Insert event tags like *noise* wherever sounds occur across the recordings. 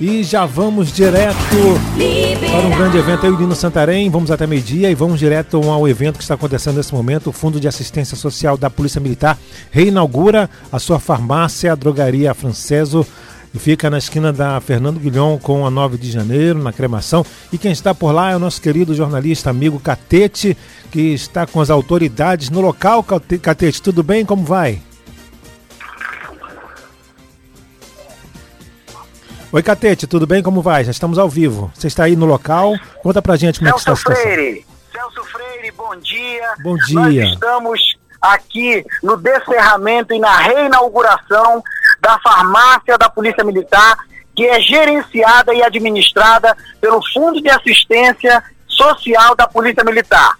E já vamos direto para um grande evento aí, o Nino Santarém. Vamos até meio-dia e vamos direto ao evento que está acontecendo nesse momento. O Fundo de Assistência Social da Polícia Militar reinaugura a sua farmácia, a Drogaria Franceso. E fica na esquina da Fernando Guilhom com a 9 de janeiro, na cremação. E quem está por lá é o nosso querido jornalista amigo Catete, que está com as autoridades no local. Catete, tudo bem? Como vai? Oi, Catete, tudo bem? Como vai? Já estamos ao vivo. Você está aí no local? Conta pra gente como Celso é que está a situação. Freire, Celso Freire, bom dia. Bom dia. Nós estamos aqui no descerramento e na reinauguração da farmácia da Polícia Militar, que é gerenciada e administrada pelo Fundo de Assistência Social da Polícia Militar.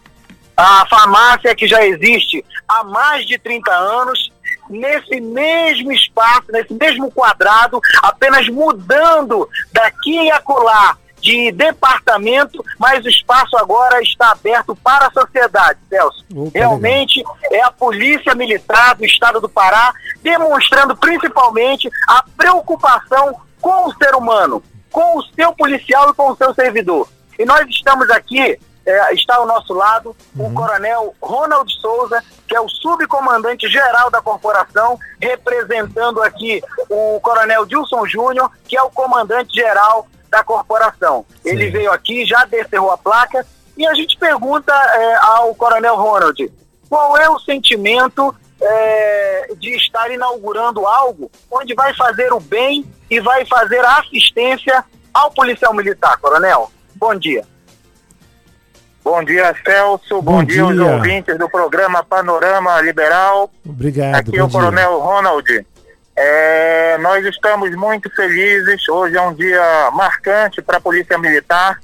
A farmácia que já existe há mais de 30 anos nesse mesmo espaço, nesse mesmo quadrado, apenas mudando daqui e acolá de departamento, mas o espaço agora está aberto para a sociedade, Celso. Opa, Realmente é a Polícia Militar do Estado do Pará demonstrando principalmente a preocupação com o ser humano, com o seu policial e com o seu servidor. E nós estamos aqui é, está ao nosso lado uhum. o coronel Ronald Souza, que é o subcomandante geral da corporação, representando aqui o coronel Dilson Júnior, que é o comandante geral da corporação. Sim. Ele veio aqui, já descerrou a placa, e a gente pergunta é, ao coronel Ronald, qual é o sentimento é, de estar inaugurando algo onde vai fazer o bem e vai fazer a assistência ao policial militar, coronel? Bom dia. Bom dia, Celso. Bom, bom dia, aos ouvintes do programa Panorama Liberal. Obrigado. Aqui é o dia. Coronel Ronald. É, nós estamos muito felizes. Hoje é um dia marcante para a Polícia Militar.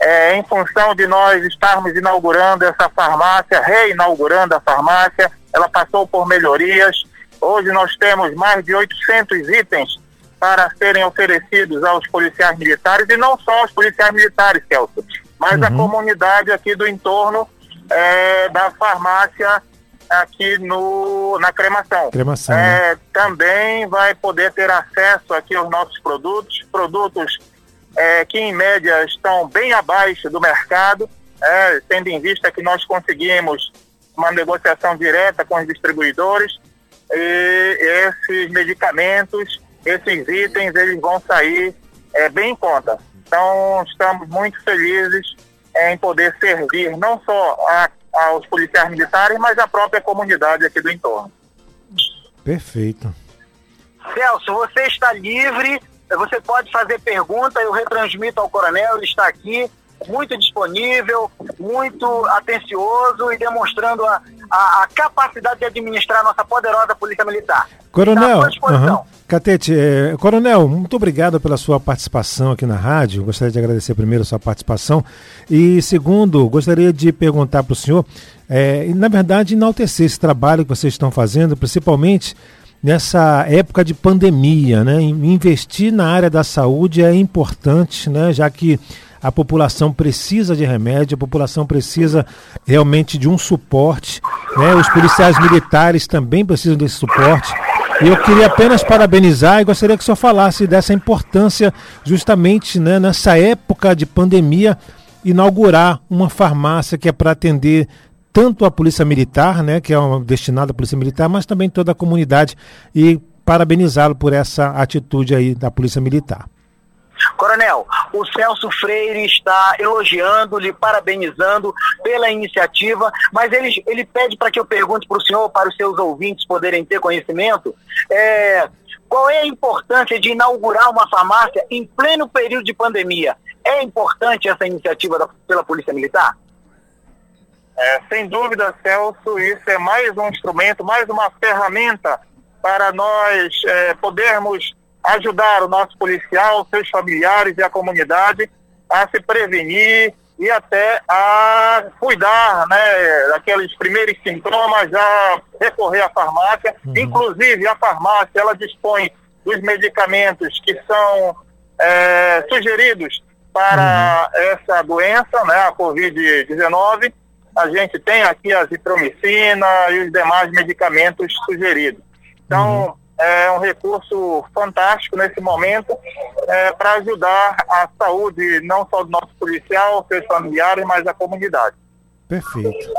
É, em função de nós estarmos inaugurando essa farmácia, reinaugurando a farmácia, ela passou por melhorias. Hoje nós temos mais de 800 itens para serem oferecidos aos policiais militares e não só aos policiais militares, Celso mas uhum. a comunidade aqui do entorno é, da farmácia aqui no, na cremação. cremação é, né? Também vai poder ter acesso aqui aos nossos produtos, produtos é, que em média estão bem abaixo do mercado, é, tendo em vista que nós conseguimos uma negociação direta com os distribuidores e esses medicamentos, esses itens, eles vão sair é, bem em conta. Então, estamos muito felizes em poder servir não só a, aos policiais militares, mas a própria comunidade aqui do entorno. Perfeito. Celso, você está livre, você pode fazer pergunta, eu retransmito ao coronel, ele está aqui, muito disponível, muito atencioso e demonstrando a, a, a capacidade de administrar a nossa poderosa Polícia Militar. Coronel, uhum. Catete, é, Coronel, muito obrigado pela sua participação aqui na rádio. Gostaria de agradecer primeiro a sua participação. E segundo, gostaria de perguntar para o senhor, é, na verdade, enaltecer esse trabalho que vocês estão fazendo, principalmente nessa época de pandemia, né? Investir na área da saúde é importante, né? Já que a população precisa de remédio, a população precisa realmente de um suporte, né? Os policiais militares também precisam desse suporte. E eu queria apenas parabenizar e gostaria que o senhor falasse dessa importância, justamente né, nessa época de pandemia, inaugurar uma farmácia que é para atender tanto a Polícia Militar, né, que é destinada à Polícia Militar, mas também toda a comunidade. E parabenizá-lo por essa atitude aí da Polícia Militar. Coronel, o Celso Freire está elogiando, lhe parabenizando pela iniciativa, mas ele, ele pede para que eu pergunte para o senhor, para os seus ouvintes poderem ter conhecimento, é, qual é a importância de inaugurar uma farmácia em pleno período de pandemia? É importante essa iniciativa da, pela Polícia Militar? É, sem dúvida, Celso, isso é mais um instrumento, mais uma ferramenta para nós é, podermos ajudar o nosso policial, seus familiares e a comunidade a se prevenir e até a cuidar né, daqueles primeiros sintomas, a recorrer à farmácia. Uhum. Inclusive, a farmácia ela dispõe dos medicamentos que são é, sugeridos para uhum. essa doença, né, a Covid-19. A gente tem aqui a zitromicina e os demais medicamentos sugeridos. Então, uhum é um recurso fantástico nesse momento é, para ajudar a saúde não só do nosso policial, seus familiares, mas da comunidade. Perfeito.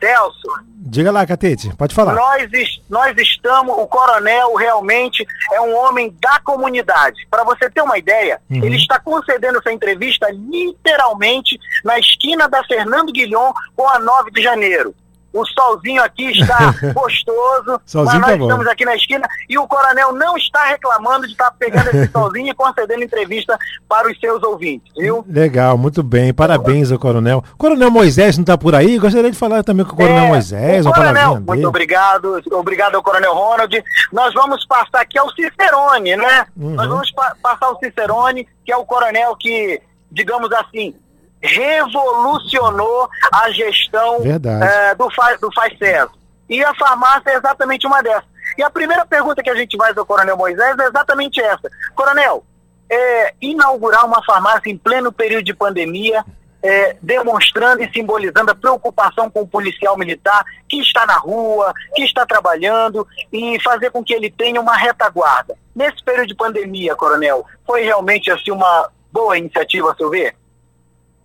Celso. Diga lá, Catete, pode falar. Nós, nós estamos, o coronel realmente é um homem da comunidade. Para você ter uma ideia, uhum. ele está concedendo essa entrevista literalmente na esquina da Fernando Guilhom com a 9 de janeiro. O solzinho aqui está *laughs* gostoso, solzinho mas nós tá estamos aqui na esquina e o coronel não está reclamando de estar pegando esse *laughs* solzinho e concedendo entrevista para os seus ouvintes, viu? Legal, muito bem. Parabéns ao coronel. Coronel Moisés não está por aí? Gostaria de falar também com o coronel é, Moisés. O coronel, muito obrigado. Obrigado ao coronel Ronald. Nós vamos passar aqui ao Cicerone, né? Uhum. Nós vamos pa passar ao Cicerone, que é o coronel que, digamos assim, revolucionou a gestão é, do, fa do FACES. E a farmácia é exatamente uma dessas. E a primeira pergunta que a gente faz ao Coronel Moisés é exatamente essa. Coronel, é, inaugurar uma farmácia em pleno período de pandemia, é, demonstrando e simbolizando a preocupação com o policial militar que está na rua, que está trabalhando e fazer com que ele tenha uma retaguarda. Nesse período de pandemia, Coronel, foi realmente assim uma boa iniciativa, a seu ver?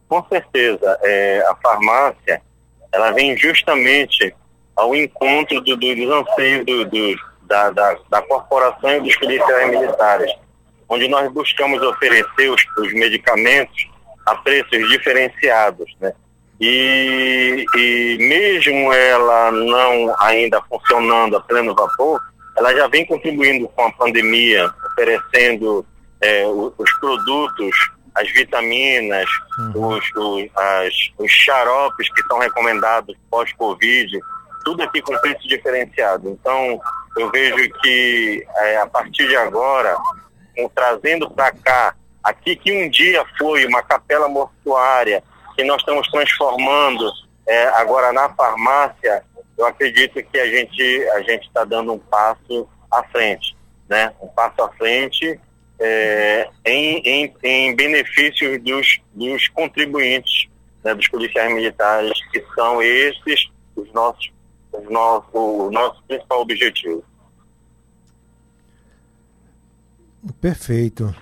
Com certeza, é, a farmácia ela vem justamente ao encontro do, do, dos anseios do, do, da, da, da corporação e dos policiais militares, onde nós buscamos oferecer os, os medicamentos a preços diferenciados, né? E, e mesmo ela não ainda funcionando a pleno vapor, ela já vem contribuindo com a pandemia, oferecendo é, os, os produtos as vitaminas, uhum. os, os, as, os xaropes que são recomendados pós-Covid, tudo aqui com preço diferenciado. Então, eu vejo que é, a partir de agora, um, trazendo para cá, aqui que um dia foi uma capela mortuária, que nós estamos transformando é, agora na farmácia, eu acredito que a gente a gente está dando um passo à frente, né? Um passo à frente é, em, em, em benefício dos, dos contribuintes, né, dos policiais militares, que são esses os nossos, os nossos, o nosso principal objetivo. Perfeito.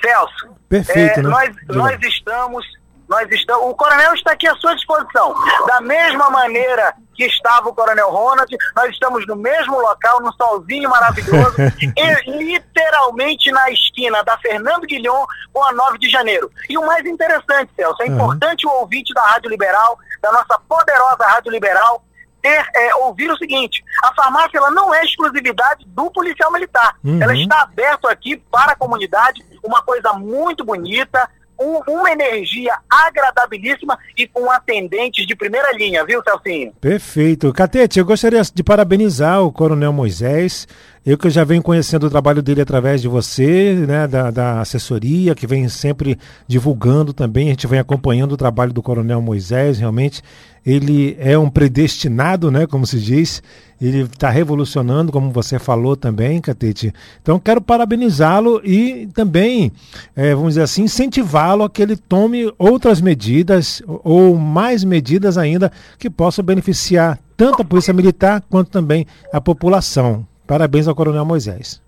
Celso, Perfeito, é, né? nós, nós estamos nós estamos, o coronel está aqui à sua disposição. Da mesma maneira que estava o coronel Ronald, nós estamos no mesmo local, no solzinho maravilhoso, *laughs* e, literalmente na esquina da Fernando Guilhom com a 9 de janeiro. E o mais interessante, Celso, é uhum. importante o ouvinte da Rádio Liberal, da nossa poderosa Rádio Liberal, ter, é, ouvir o seguinte: a farmácia ela não é exclusividade do policial militar. Uhum. Ela está aberta aqui para a comunidade, uma coisa muito bonita, um, uma energia agradabilíssima e com atendentes de primeira linha, viu, Celcinho? Perfeito. Catete, eu gostaria de parabenizar o Coronel Moisés. Eu que já venho conhecendo o trabalho dele através de você, né, da, da assessoria, que vem sempre divulgando também. A gente vem acompanhando o trabalho do Coronel Moisés, realmente ele é um predestinado, né, como se diz. Ele está revolucionando, como você falou também, Catete. Então, quero parabenizá-lo e também, é, vamos dizer assim, incentivá-lo a que ele tome outras medidas ou mais medidas ainda que possam beneficiar tanto a Polícia Militar quanto também a população. Parabéns ao Coronel Moisés.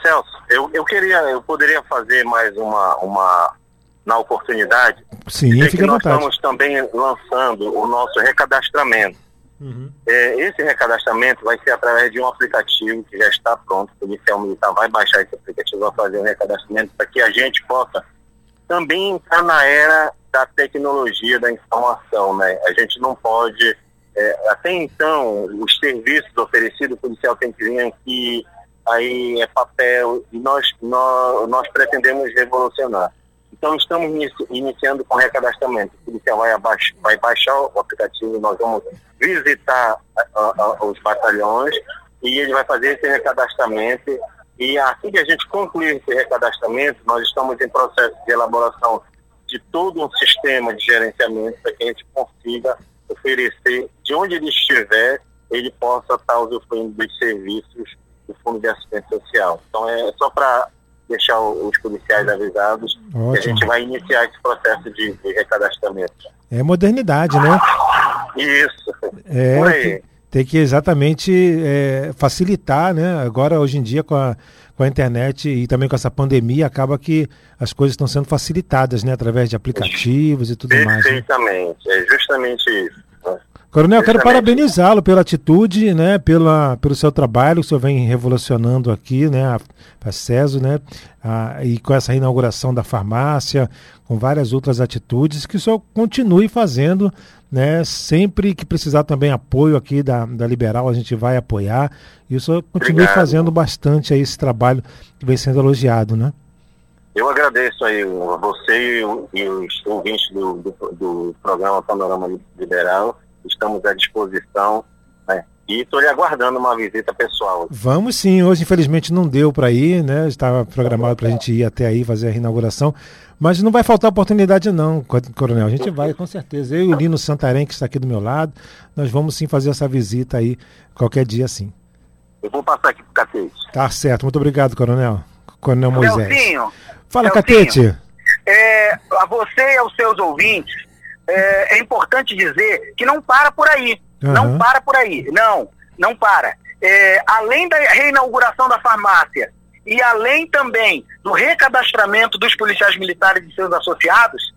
Celso, eu, eu queria, eu poderia fazer mais uma, uma na oportunidade. Sim, fica nós estamos também lançando o nosso recadastramento. Uhum. É, esse recadastramento vai ser através de um aplicativo que já está pronto. O policial militar vai baixar esse aplicativo, vai fazer o um recadastramento para que a gente possa também entrar na era da tecnologia da informação, né? A gente não pode é, até então, os serviços oferecidos, o policial tem que vir aqui, aí é papel, e nós, nós, nós pretendemos revolucionar. Então, estamos iniciando com recadastramento. O policial vai, abaixo, vai baixar o aplicativo, nós vamos visitar a, a, os batalhões e ele vai fazer esse recadastramento. E assim que a gente concluir esse recadastramento, nós estamos em processo de elaboração de todo um sistema de gerenciamento para que a gente consiga oferecer, de onde ele estiver, ele possa estar usufruindo dos serviços do Fundo de Assistência Social. Então é só para deixar os policiais avisados Ótimo. que a gente vai iniciar esse processo de, de recadastramento. É modernidade, né? Isso. É, tem que exatamente é, facilitar, né? Agora, hoje em dia, com a, com a internet e também com essa pandemia, acaba que as coisas estão sendo facilitadas, né? Através de aplicativos e tudo mais. Né? Perfeitamente, né? é justamente isso. Coronel, quero parabenizá-lo pela atitude, né, pela, pelo seu trabalho que o senhor vem revolucionando aqui, né, a, a CESO, né, a, e com essa inauguração da farmácia, com várias outras atitudes, que o senhor continue fazendo, né, sempre que precisar também apoio aqui da, da Liberal, a gente vai apoiar, e o senhor continue Obrigado. fazendo bastante aí esse trabalho que vem sendo elogiado, né. Eu agradeço aí a você e os ouvintes do, do, do programa Panorama Liberal, estamos à disposição. Né? E estou lhe aguardando uma visita pessoal. Vamos sim, hoje infelizmente não deu para ir, né? Estava programado para a gente ir até aí fazer a inauguração. Mas não vai faltar oportunidade não, Coronel. A gente vai com certeza. Eu e o Lino Santarém, que está aqui do meu lado, nós vamos sim fazer essa visita aí qualquer dia sim. Eu vou passar aqui pro Catete. Tá certo. Muito obrigado, Coronel. Coronel Moisés. Fala, Catete. É, a você e aos seus ouvintes, é, é importante dizer que não para por aí. Uhum. Não para por aí. Não, não para. É, além da reinauguração da farmácia e além também do recadastramento dos policiais militares e seus associados,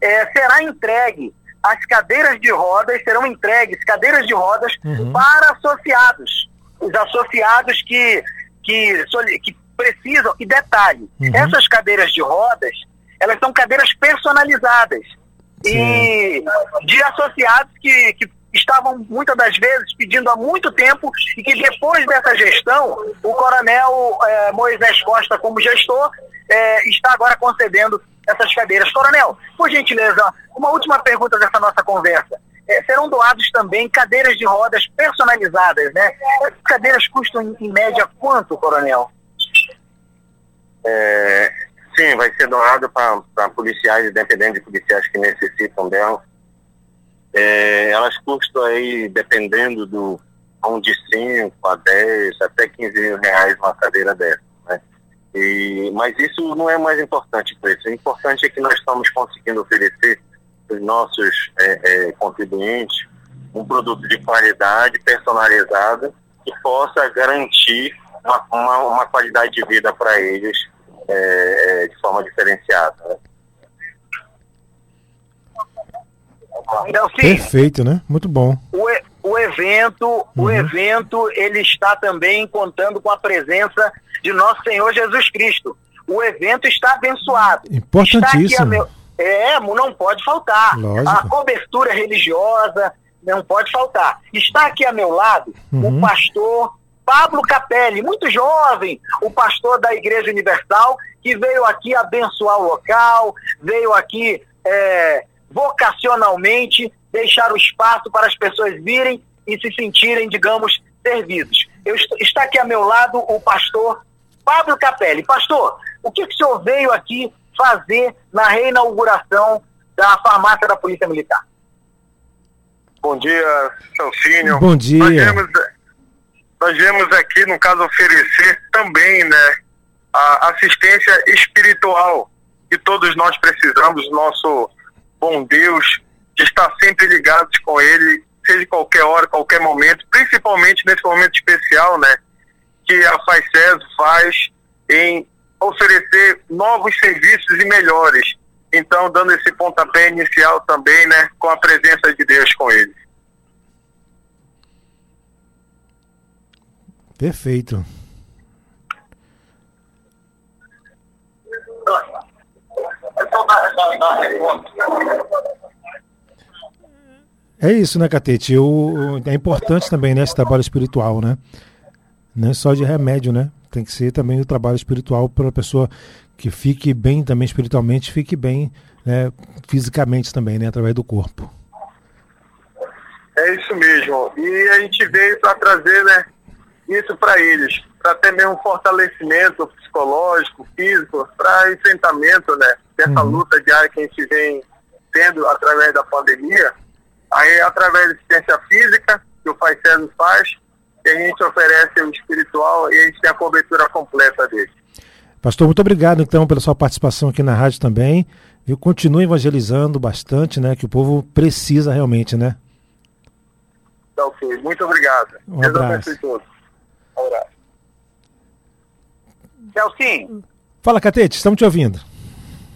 é, será entregue as cadeiras de rodas, serão entregues cadeiras de rodas uhum. para associados. Os associados que, que, que precisam, e detalhe, uhum. essas cadeiras de rodas, elas são cadeiras personalizadas. E de associados que, que estavam muitas das vezes pedindo há muito tempo e que depois dessa gestão, o coronel é, Moisés Costa, como gestor, é, está agora concedendo essas cadeiras. Coronel, por gentileza, uma última pergunta dessa nossa conversa. É, serão doados também cadeiras de rodas personalizadas, né? Essas cadeiras custam em, média quanto, coronel? É, Sim, vai ser doado para policiais, independente de policiais que necessitam dela. É, elas custam aí, dependendo do um de 5 a 10, até 15 mil reais uma cadeira dessa. Né? E, mas isso não é mais importante para isso. O importante é que nós estamos conseguindo oferecer aos nossos é, é, contribuintes um produto de qualidade, personalizado, que possa garantir uma, uma, uma qualidade de vida para eles é, é, de forma diferenciada. Né? Então, sim, Perfeito, né? Muito bom. O, o evento, uhum. o evento, ele está também contando com a presença de nosso Senhor Jesus Cristo. O evento está abençoado. Importantíssimo. Meu... É, não pode faltar. Lógico. A cobertura religiosa não pode faltar. Está aqui a meu lado uhum. o pastor Pablo Capelli, muito jovem, o pastor da Igreja Universal, que veio aqui abençoar o local, veio aqui é, vocacionalmente deixar o espaço para as pessoas virem e se sentirem, digamos, servidos. Eu está aqui a meu lado o pastor Pablo Capelli. Pastor, o que, que o senhor veio aqui fazer na reinauguração da farmácia da Polícia Militar? Bom dia, Celcínio. Bom dia. Nós viemos, nós viemos aqui, no caso, oferecer também, né, a assistência espiritual que todos nós precisamos, nosso bom Deus, de estar sempre ligados com Ele, seja qualquer hora, qualquer momento, principalmente nesse momento especial, né, que a FAICES faz em oferecer novos serviços e melhores. Então, dando esse pontapé inicial também, né, com a presença de Deus com ele. Perfeito. É isso, né, Catete? O, é importante também né, esse trabalho espiritual, né? Não é só de remédio, né? Tem que ser também o trabalho espiritual para a pessoa que fique bem também espiritualmente, fique bem né, fisicamente também, né? Através do corpo. É isso mesmo. E a gente veio para trazer, né? Isso para eles, para ter mesmo fortalecimento psicológico, físico, para enfrentamento né, dessa uhum. luta diária que a gente vem tendo através da pandemia. Aí, através da assistência física, que o Pai César faz, e a gente oferece o espiritual e a gente tem a cobertura completa dele. Pastor, muito obrigado então pela sua participação aqui na rádio também. E continue evangelizando bastante, né? Que o povo precisa realmente, né? Tá ok. Muito obrigado. Um abraço. todos. Abraço. Celcinho. Fala, Catete, estamos te ouvindo.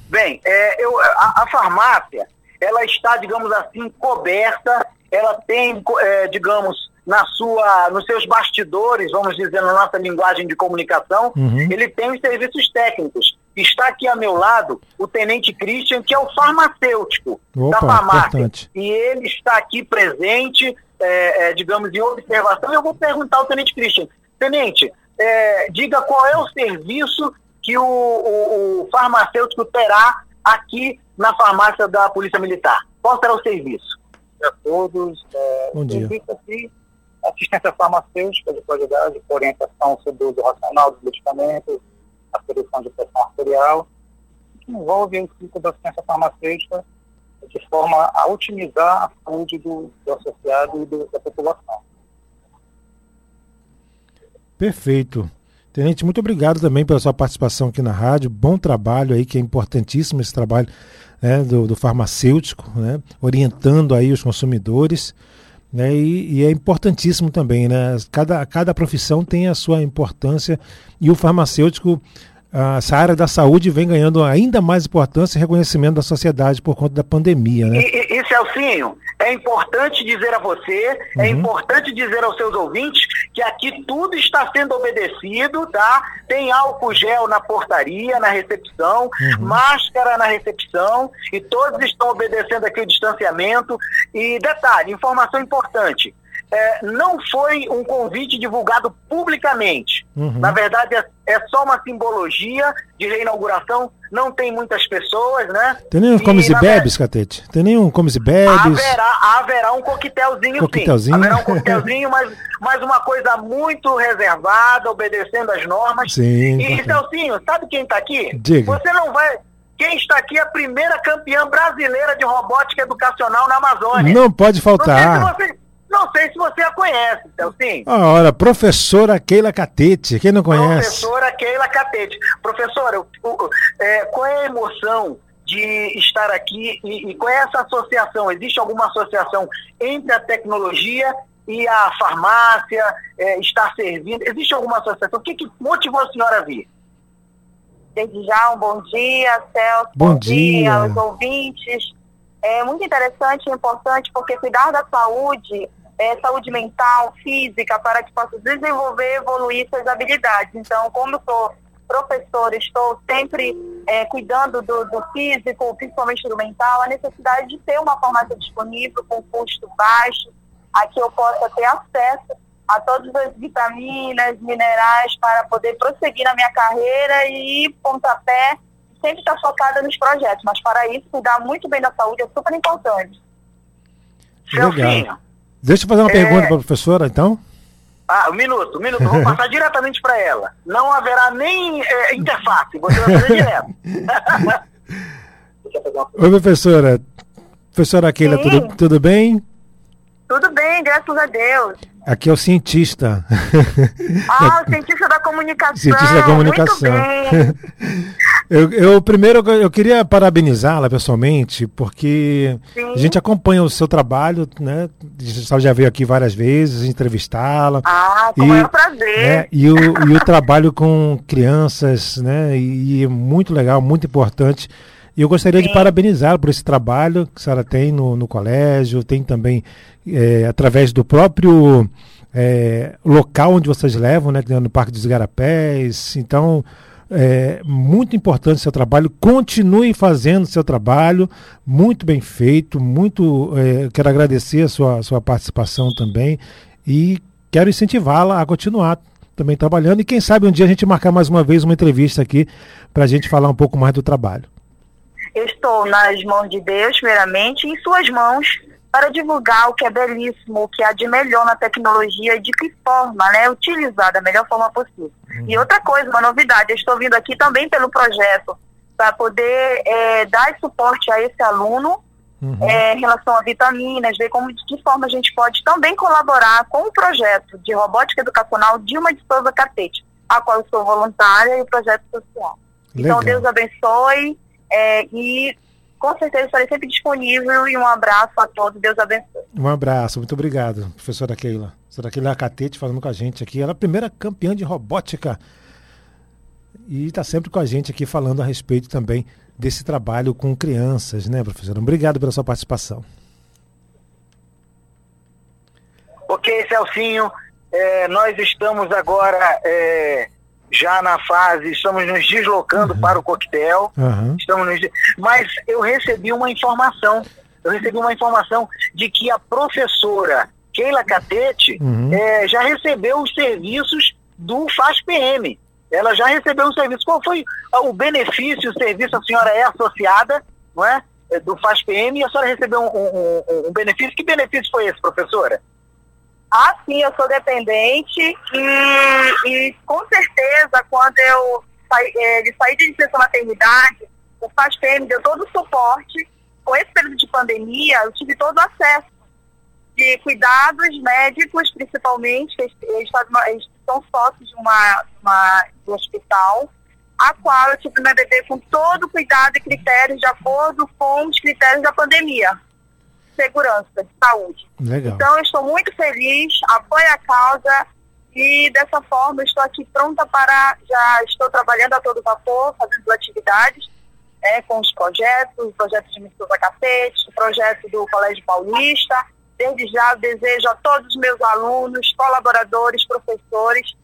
Bem, é, eu, a, a, farmácia, ela está, digamos assim, coberta, ela tem, é, digamos, na sua, nos seus bastidores, vamos dizer, na nossa linguagem de comunicação, uhum. ele tem os serviços técnicos. Está aqui a meu lado o Tenente Christian, que é o farmacêutico Opa, da farmácia. Importante. E ele está aqui presente, é, é, digamos, em observação. Eu vou perguntar ao Tenente Christian. Tenente, é, diga qual é o serviço que o, o, o, farmacêutico terá aqui na farmácia da Polícia Militar. Qual será o serviço? A todos. É, Bom dia. Aqui, assistência farmacêutica de qualidade, orientação sobre o uso racional dos medicamentos, a solução de pressão arterial, que envolve o ciclo da assistência farmacêutica de forma a otimizar a saúde do, do associado e do, da população. Perfeito. Tenente, muito obrigado também pela sua participação aqui na rádio. Bom trabalho aí, que é importantíssimo esse trabalho né, do, do, farmacêutico, né, orientando aí os consumidores. Né, e, e, é importantíssimo também, né? Cada, cada profissão tem a sua importância e o farmacêutico essa área da saúde vem ganhando ainda mais importância e reconhecimento da sociedade por conta da pandemia, né? E, e Celcinho, é importante dizer a você, é uhum. é importante dizer aos seus ouvintes que aqui tudo está sendo obedecido, tá? Tem álcool gel na portaria, na recepção, uhum. máscara na recepção e todos estão obedecendo aqui o distanciamento. E detalhe, informação importante, é, não foi um convite divulgado publicamente. Uhum. Na verdade, é, é, só uma simbologia de reinauguração. Não tem muitas pessoas, né? Tem nenhum comes e bebes, Catete? Tem nenhum comes e bebes? Haverá, haverá um coquetelzinho, coquetelzinho. sim. Haverá um *laughs* coquetelzinho, mas, mas uma coisa muito reservada, obedecendo às normas. Sim. E, Celcinho, sabe quem está aqui? Diga. Você não vai... Quem está aqui é a primeira campeã brasileira de robótica educacional na Amazônia. Não pode faltar. Não sei se você, não sei se você a conhece, Celcinho. Ora, professora Keila Catete, quem não conhece? Professora Keila Catete. Professora, o, o, é, qual é a emoção de estar aqui e, e qual é essa associação? Existe alguma associação entre a tecnologia e a farmácia é, estar servindo? Existe alguma associação? O que, que motivou a senhora a vir? Desde já, um bom dia, Celso. Bom, bom dia. dia aos ouvintes. É muito interessante e importante porque cuidar da saúde é, saúde mental, física, para que possa desenvolver e evoluir suas habilidades. Então, como eu sou professora, estou sempre é, cuidando do, do, físico, principalmente do mental, a necessidade de ter uma farmácia disponível com custo baixo, a que eu possa ter acesso a todas as vitaminas, minerais para poder prosseguir na minha carreira e pontapé sempre estar focada nos projetos, mas para isso cuidar muito bem da saúde é super importante. Legal. Deixa eu fazer uma é... pergunta para a professora, então. Ah, um minuto, um minuto. Vou passar *laughs* diretamente para ela. Não haverá nem é, interface, você vai fazer direto. *laughs* Oi, professora. Professora Keila, tudo, tudo bem? Tudo bem, graças a Deus. Aqui é o cientista. Ah, *laughs* o cientista da comunicação. Cientista da comunicação. Eu, eu, primeiro eu queria parabenizá-la pessoalmente, porque Sim. a gente acompanha o seu trabalho, né? A já veio aqui várias vezes entrevistá-la. Ah, com e, prazer. Né, e, o, e o trabalho com crianças, né? E, e é muito legal, muito importante. E eu gostaria Sim. de parabenizá-la por esse trabalho que a senhora tem no, no colégio, tem também é, através do próprio é, local onde vocês levam, né, no Parque dos Igarapés. Então, é muito importante seu trabalho. Continue fazendo seu trabalho, muito bem feito. Muito é, quero agradecer a sua, sua participação também e quero incentivá-la a continuar também trabalhando. E quem sabe um dia a gente marcar mais uma vez uma entrevista aqui para a gente falar um pouco mais do trabalho. Eu estou nas mãos de Deus, primeiramente, em suas mãos para divulgar o que é belíssimo, o que há de melhor na tecnologia e de que forma, né, utilizar da melhor forma possível. Uhum. E outra coisa, uma novidade, eu estou vindo aqui também pelo projeto para poder é, dar suporte a esse aluno uhum. é, em relação a vitaminas, ver como de que forma a gente pode também colaborar com o projeto de robótica educacional Dilma de Souza Catete, a qual eu sou voluntária e o projeto social. Então, Legal. Então Deus abençoe é, e com certeza estarei sempre disponível e um abraço a todos. Deus abençoe. Um abraço, muito obrigado, professora Keila. Professora Keila Catete falando com a gente aqui. Ela é a primeira campeã de robótica e está sempre com a gente aqui falando a respeito também desse trabalho com crianças, né, professora? Obrigado pela sua participação. Ok, Celcinho, é, nós estamos agora é, já na fase, estamos nos deslocando uhum. para o coquetel, uhum. estamos nos, mas eu recebi uma informação, eu recebi uma informação de que a professora Keila Catete uhum. é, já recebeu os serviços do FASPM. Ela já recebeu um serviço. Qual foi o benefício, o serviço? A senhora é associada, não é? é do FASPM e a senhora recebeu um, um, um benefício. Que benefício foi esse, professora? Ah, sim, eu sou dependente e, e com certeza quando eu saí, é, de saí de licença maternidade, o FASPM deu todo o suporte. Com esse período de pandemia, eu tive todo o acesso de cuidados médicos, principalmente, eles, eles, eles são sócios de uma, uma, um hospital, a qual eu tive meu bebê com todo cuidado e critérios de acordo com os critérios da pandemia. Segurança, de saúde. Legal. Então, eu estou muito feliz, apoio a causa e dessa forma estou aqui pronta para, já estou trabalhando a todo vapor, fazendo atividades é, com os projetos, o projeto de Mistura Cacete, o projeto do Colégio Paulista, Desde já desejo a todos os meus alunos, colaboradores, professores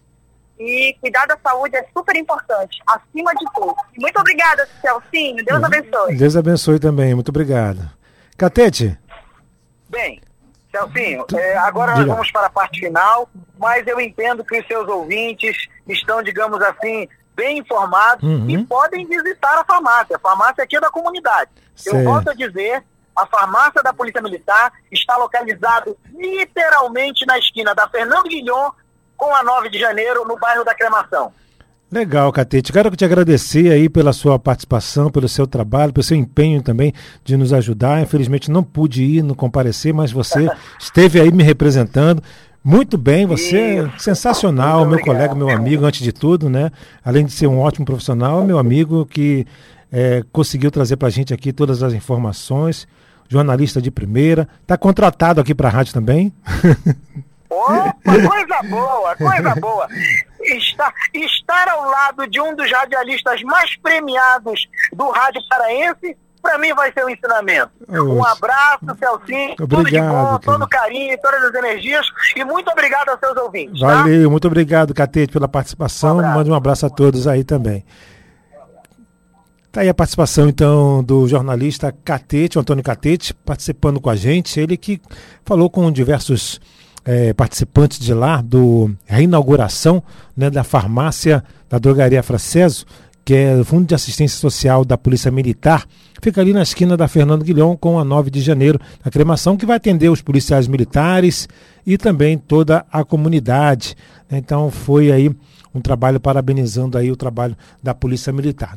e cuidar da saúde é super importante, acima de tudo. Muito obrigada, Celcinho. Deus abençoe. Deus abençoe também. Muito obrigado. Catete. Bem, Celcinho, é, agora nós vamos para a parte final, mas eu entendo que os seus ouvintes estão, digamos assim, bem informados uhum. e podem visitar a farmácia. A farmácia aqui é da comunidade. Certo. Eu volto a dizer a farmácia da Polícia Militar está localizado literalmente na esquina da Fernando Guilhom com a 9 de janeiro, no bairro da Cremação. Legal, Catete. Quero te agradecer aí pela sua participação, pelo seu trabalho, pelo seu empenho também de nos ajudar. Infelizmente não pude ir, não comparecer, mas você *laughs* esteve aí me representando. Muito bem, você é sensacional, meu colega, meu amigo, antes de tudo, né? Além de ser um ótimo profissional, meu amigo que é, conseguiu trazer para a gente aqui todas as informações jornalista de primeira. Está contratado aqui para a rádio também? Opa, coisa boa, coisa boa. *laughs* Estar, estar ao lado de um dos radialistas mais premiados do rádio paraense, para mim vai ser um ensinamento. Oxe. Um abraço, Celcinho, obrigado, tudo de bom, todo carinho, todas as energias e muito obrigado aos seus ouvintes. Tá? Valeu, tá? muito obrigado, Catete, pela participação. Um Mande um abraço a todos aí também. Tá aí a participação então do jornalista Catete, Antônio Catete, participando com a gente. Ele que falou com diversos é, participantes de lá do reinauguração né, da farmácia da drogaria Fraceso, que é o Fundo de Assistência Social da Polícia Militar. Fica ali na esquina da Fernando Guilhom com a 9 de janeiro, a cremação que vai atender os policiais militares e também toda a comunidade. Então foi aí um trabalho parabenizando aí o trabalho da Polícia Militar.